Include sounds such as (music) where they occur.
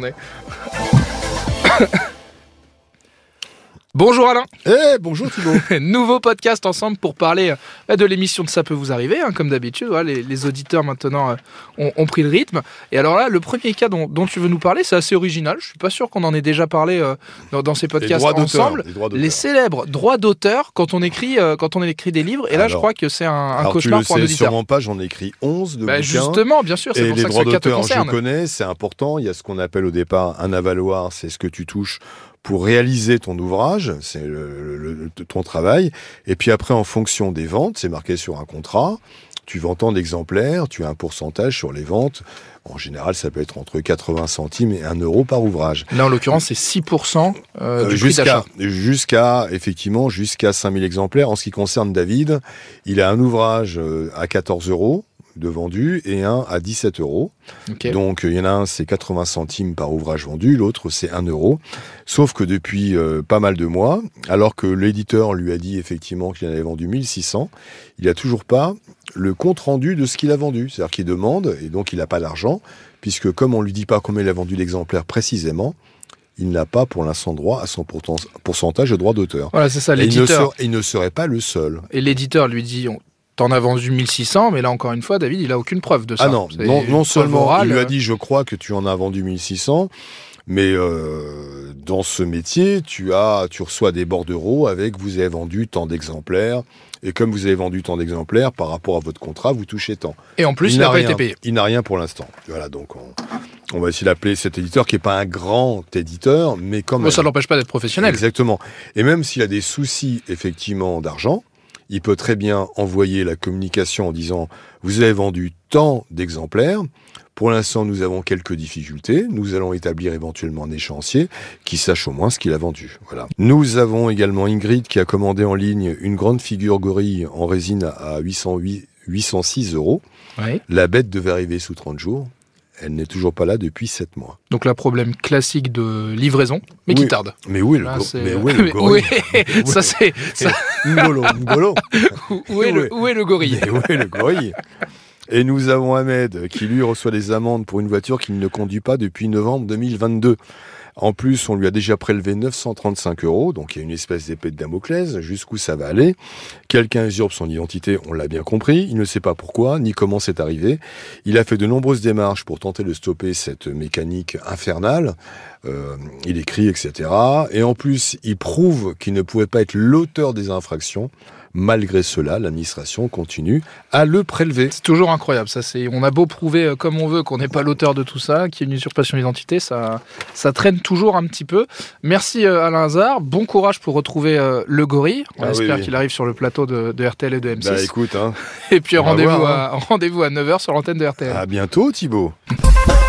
ね。Bonjour Alain. Eh, bonjour Thibault. (laughs) Nouveau podcast ensemble pour parler euh, de l'émission de Ça peut vous arriver, hein, comme d'habitude. Les, les auditeurs maintenant euh, ont, ont pris le rythme. Et alors là, le premier cas dont, dont tu veux nous parler, c'est assez original. Je suis pas sûr qu'on en ait déjà parlé euh, dans, dans ces podcasts ensemble. les célèbres droits d'auteur quand on écrit euh, quand on écrit des livres. Et là, je crois que c'est un, un Alors, cauchemar tu pour un le sais auditeur. sûrement pas, j'en ai écrit 11 de Bah, bouquins. justement, bien sûr, c'est pour les ça que ce cas te je connais, c'est important. Il y a ce qu'on appelle au départ un avaloir, c'est ce que tu touches pour réaliser ton ouvrage, c'est le- le- le- ton travail. Et puis après, en fonction des ventes, c'est marqué sur un contrat. Tu vends tant d'exemplaires, tu as un pourcentage sur les ventes. En général, ça peut être entre 80 centimes et 1 euro par ouvrage. Là, en l'occurrence, c'est 6% euh, Euh, du jusqu'à jusqu'à effectivement jusqu'à 5000 exemplaires en ce qui concerne David il a un ouvrage euh, à 14 euros de vendu et un à 17 euros donc il y en a un c'est 80 centimes par ouvrage vendu l'autre c'est 1 euro sauf que depuis euh, pas mal de mois alors que l'éditeur lui a dit effectivement qu'il en avait vendu 1600 il a toujours pas le compte rendu de ce qu'il a vendu c'est-à-dire qu'il demande et donc il n'a pas d'argent puisque comme on lui dit pas combien il a vendu l'exemplaire précisément il n'a pas pour l'instant droit à son pourcentage de droit d'auteur. Voilà, c'est ça, il, ne l'éditeur. il ne serait pas le seul. Et l'éditeur lui dit on- T'en as vendu 1600, mais là encore une fois, David, il a aucune preuve de ça. Ah non, non, non seulement orale, il lui a dit je crois que tu en as vendu 1600, mais euh, dans ce métier, tu as, tu reçois des bordereaux avec vous avez vendu tant d'exemplaires, et comme vous avez vendu tant d'exemplaires par rapport à votre contrat, vous touchez tant. Et en plus, il n'a pas rien. été payé. Il n'a rien pour l'instant. Voilà, donc on, on va essayer d'appeler cet éditeur qui est pas un grand éditeur, mais quand même. Bon, ça ne l'empêche pas d'être professionnel. Exactement. Et même s'il a des soucis effectivement d'argent, il peut très bien envoyer la communication en disant vous avez vendu tant d'exemplaires. Pour l'instant, nous avons quelques difficultés. Nous allons établir éventuellement un échéancier qui sache au moins ce qu'il a vendu. Voilà. Nous avons également Ingrid qui a commandé en ligne une grande figure gorille en résine à 808 806 euros. La bête devait arriver sous 30 jours. Elle n'est toujours pas là depuis 7 mois. Donc là, problème classique de livraison, mais qui Oui. tarde. Mais où est le, Là, go- c'est- mais le (laughs) gorille (laughs) Ça, c'est. ça- (laughs) Ngolo, Ngolo. Où est le, où est le gorille Mais où est le gorille Et nous avons Ahmed qui lui reçoit des amendes pour une voiture qu'il ne conduit pas depuis novembre 2022. En plus, on lui a déjà prélevé 935 euros, donc il y a une espèce d'épée de Damoclès, jusqu'où ça va aller. Quelqu'un usurpe son identité, on l'a bien compris, il ne sait pas pourquoi, ni comment c'est arrivé. Il a fait de nombreuses démarches pour tenter de stopper cette mécanique infernale. Euh, il écrit, etc. Et en plus, il prouve qu'il ne pouvait pas être l'auteur des infractions. Malgré cela, l'administration continue à le prélever. C'est toujours incroyable. Ça, c'est. On a beau prouver euh, comme on veut qu'on n'est pas l'auteur de tout ça, qu'il y a une usurpation d'identité, ça, ça traîne toujours un petit peu. Merci euh, Alain Hazard. Bon courage pour retrouver euh, le gorille. On Ah espère oui. qu'il arrive sur le plateau de, de RTL et de M6. Bah écoute, hein, (laughs) et puis va rendez-vous à, rendez-vous à 9h sur l'antenne de RTL. à bientôt Thibaut. (laughs)